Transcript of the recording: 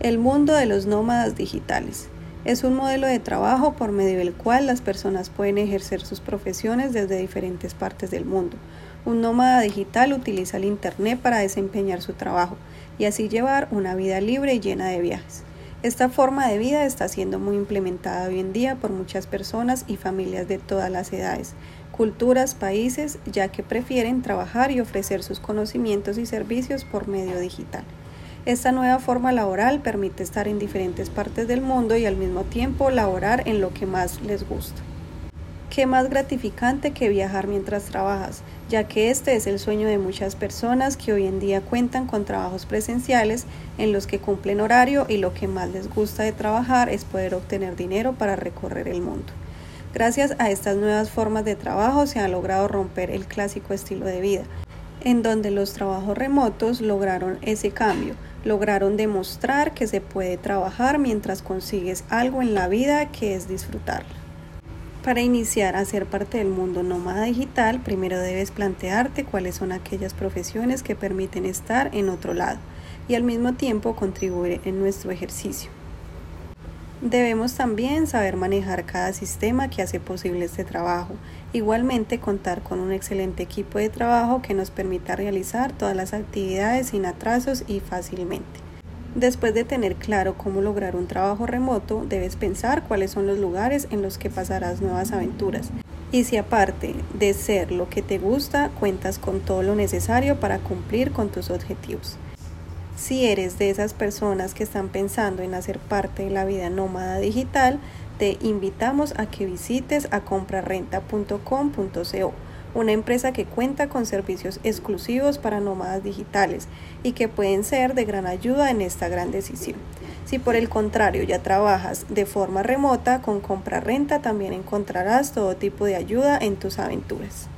El mundo de los nómadas digitales. Es un modelo de trabajo por medio del cual las personas pueden ejercer sus profesiones desde diferentes partes del mundo. Un nómada digital utiliza el Internet para desempeñar su trabajo y así llevar una vida libre y llena de viajes. Esta forma de vida está siendo muy implementada hoy en día por muchas personas y familias de todas las edades, culturas, países, ya que prefieren trabajar y ofrecer sus conocimientos y servicios por medio digital. Esta nueva forma laboral permite estar en diferentes partes del mundo y al mismo tiempo laborar en lo que más les gusta. ¿Qué más gratificante que viajar mientras trabajas? Ya que este es el sueño de muchas personas que hoy en día cuentan con trabajos presenciales en los que cumplen horario y lo que más les gusta de trabajar es poder obtener dinero para recorrer el mundo. Gracias a estas nuevas formas de trabajo se ha logrado romper el clásico estilo de vida, en donde los trabajos remotos lograron ese cambio, lograron demostrar que se puede trabajar mientras consigues algo en la vida que es disfrutarla. Para iniciar a ser parte del mundo nómada digital, primero debes plantearte cuáles son aquellas profesiones que permiten estar en otro lado y al mismo tiempo contribuir en nuestro ejercicio. Debemos también saber manejar cada sistema que hace posible este trabajo. Igualmente contar con un excelente equipo de trabajo que nos permita realizar todas las actividades sin atrasos y fácilmente. Después de tener claro cómo lograr un trabajo remoto, debes pensar cuáles son los lugares en los que pasarás nuevas aventuras. Y si aparte de ser lo que te gusta, cuentas con todo lo necesario para cumplir con tus objetivos. Si eres de esas personas que están pensando en hacer parte de la vida nómada digital, te invitamos a que visites a comprarrenta.com.co, una empresa que cuenta con servicios exclusivos para nómadas digitales y que pueden ser de gran ayuda en esta gran decisión. Si por el contrario ya trabajas de forma remota, con Compra Renta también encontrarás todo tipo de ayuda en tus aventuras.